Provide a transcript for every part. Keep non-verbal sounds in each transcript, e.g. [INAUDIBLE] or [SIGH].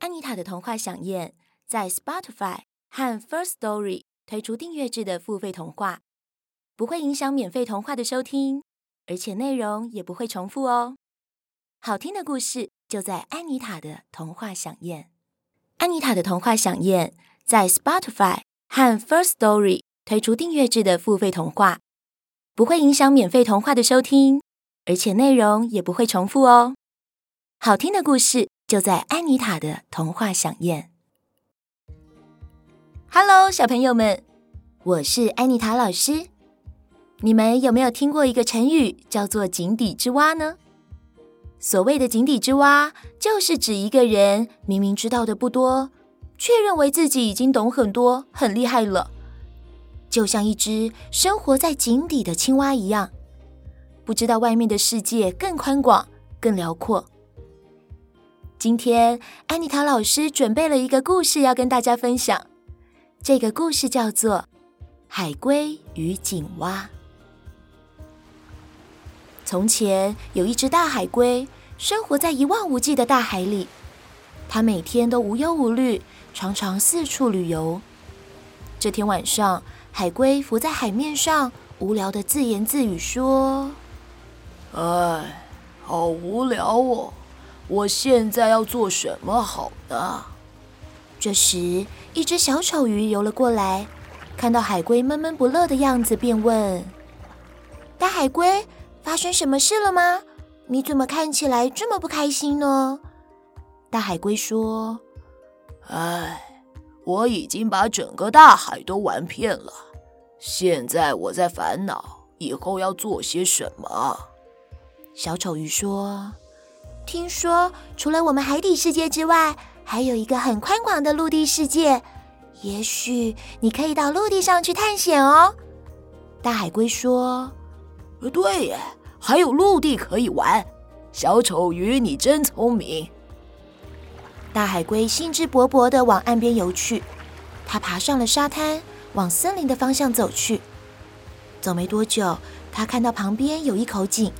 安妮塔的童话饗宴在 Spotify 和 First Story 推出订阅制的付费童话，不会影响免费童话的收听，而且内容也不会重复哦。好听的故事就在安妮塔的童话饗宴。安妮塔的童话饗宴在 Spotify 和 First Story 推出订阅制的付费童话，不会影响免费童话的收听，而且内容也不会重复哦。好听的故事就在安妮塔的童话饗宴。Hello，小朋友们，我是安妮塔老师。你们有没有听过一个成语叫做“井底之蛙”呢？所谓的井底之蛙，就是指一个人明明知道的不多，却认为自己已经懂很多，很厉害了，就像一只生活在井底的青蛙一样，不知道外面的世界更宽广、更辽阔。今天，安妮塔老师准备了一个故事要跟大家分享，这个故事叫做《海龟与井蛙》。从前有一只大海龟，生活在一望无际的大海里。它每天都无忧无虑，常常四处旅游。这天晚上，海龟浮在海面上，无聊地自言自语说：“哎，好无聊哦！我现在要做什么好呢？”这时，一只小丑鱼游了过来，看到海龟闷闷不乐的样子，便问：“大海龟。”发生什么事了吗？你怎么看起来这么不开心呢？大海龟说：“哎，我已经把整个大海都玩遍了，现在我在烦恼以后要做些什么。”小丑鱼说：“听说除了我们海底世界之外，还有一个很宽广的陆地世界，也许你可以到陆地上去探险哦。”大海龟说。对耶，还有陆地可以玩。小丑鱼，你真聪明。大海龟兴致勃勃地往岸边游去，它爬上了沙滩，往森林的方向走去。走没多久，它看到旁边有一口井，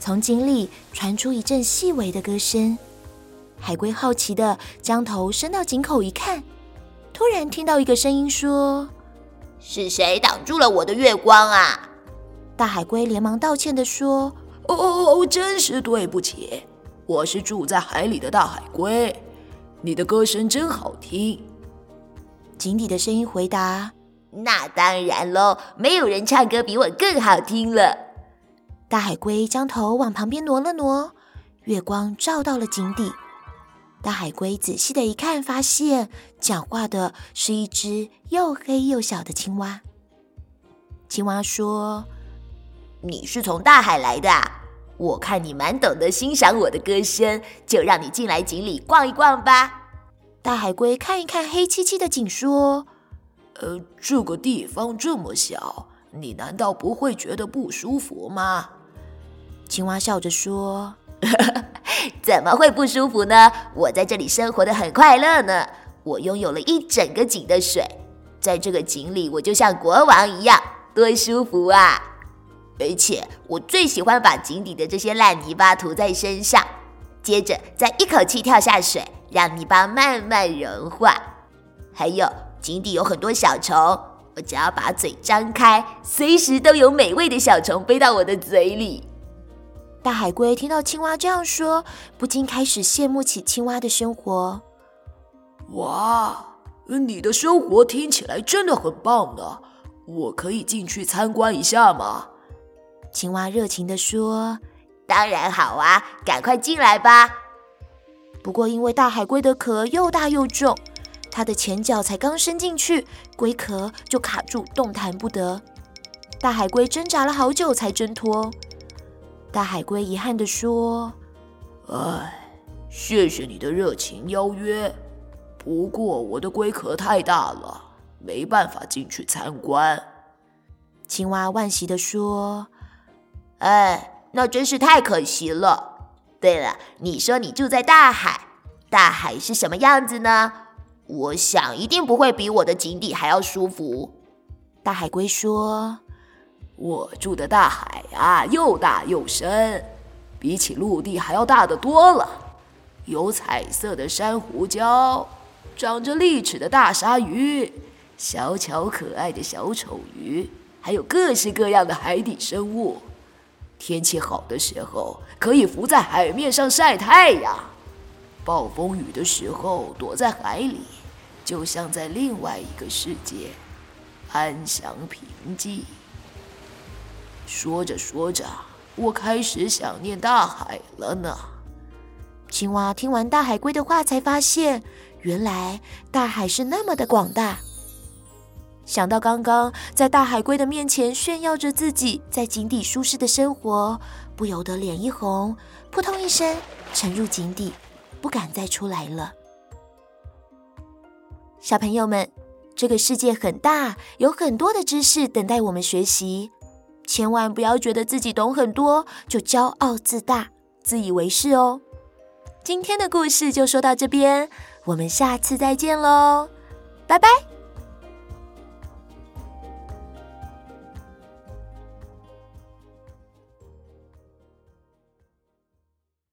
从井里传出一阵细微的歌声。海龟好奇地将头伸到井口一看，突然听到一个声音说：“是谁挡住了我的月光啊？”大海龟连忙道歉地说：“哦，真是对不起，我是住在海里的大海龟。你的歌声真好听。”井底的声音回答：“那当然喽，没有人唱歌比我更好听了。”大海龟将头往旁边挪了挪，月光照到了井底。大海龟仔细的一看，发现讲话的是一只又黑又小的青蛙。青蛙说。你是从大海来的？我看你蛮懂得欣赏我的歌声，就让你进来井里逛一逛吧。大海龟看一看黑漆漆的井，说：“呃，这个地方这么小，你难道不会觉得不舒服吗？”青蛙笑着说：“ [LAUGHS] 怎么会不舒服呢？我在这里生活得很快乐呢。我拥有了一整个井的水，在这个井里，我就像国王一样，多舒服啊！”而且我最喜欢把井底的这些烂泥巴涂在身上，接着再一口气跳下水，让泥巴慢慢融化。还有井底有很多小虫，我只要把嘴张开，随时都有美味的小虫飞到我的嘴里。大海龟听到青蛙这样说，不禁开始羡慕起青蛙的生活。哇，你的生活听起来真的很棒呢！我可以进去参观一下吗？青蛙热情地说：“当然好啊，赶快进来吧。”不过，因为大海龟的壳又大又重，它的前脚才刚伸进去，龟壳就卡住，动弹不得。大海龟挣扎了好久才挣脱。大海龟遗憾地说：“哎，谢谢你的热情邀约，不过我的龟壳太大了，没办法进去参观。青蛙惋惜地说：“哎，那真是太可惜了。对了，你说你住在大海，大海是什么样子呢？我想一定不会比我的井底还要舒服。”大海龟说：“我住的大海啊，又大又深，比起陆地还要大得多了。有彩色的珊瑚礁，长着利齿的大鲨鱼，小巧可爱的小丑鱼。”还有各式各样的海底生物，天气好的时候可以浮在海面上晒太阳，暴风雨的时候躲在海里，就像在另外一个世界，安详平静。说着说着，我开始想念大海了呢。青蛙听完大海龟的话，才发现原来大海是那么的广大。想到刚刚在大海龟的面前炫耀着自己在井底舒适的生活，不由得脸一红，扑通一声沉入井底，不敢再出来了。小朋友们，这个世界很大，有很多的知识等待我们学习，千万不要觉得自己懂很多就骄傲自大、自以为是哦。今天的故事就说到这边，我们下次再见喽，拜拜。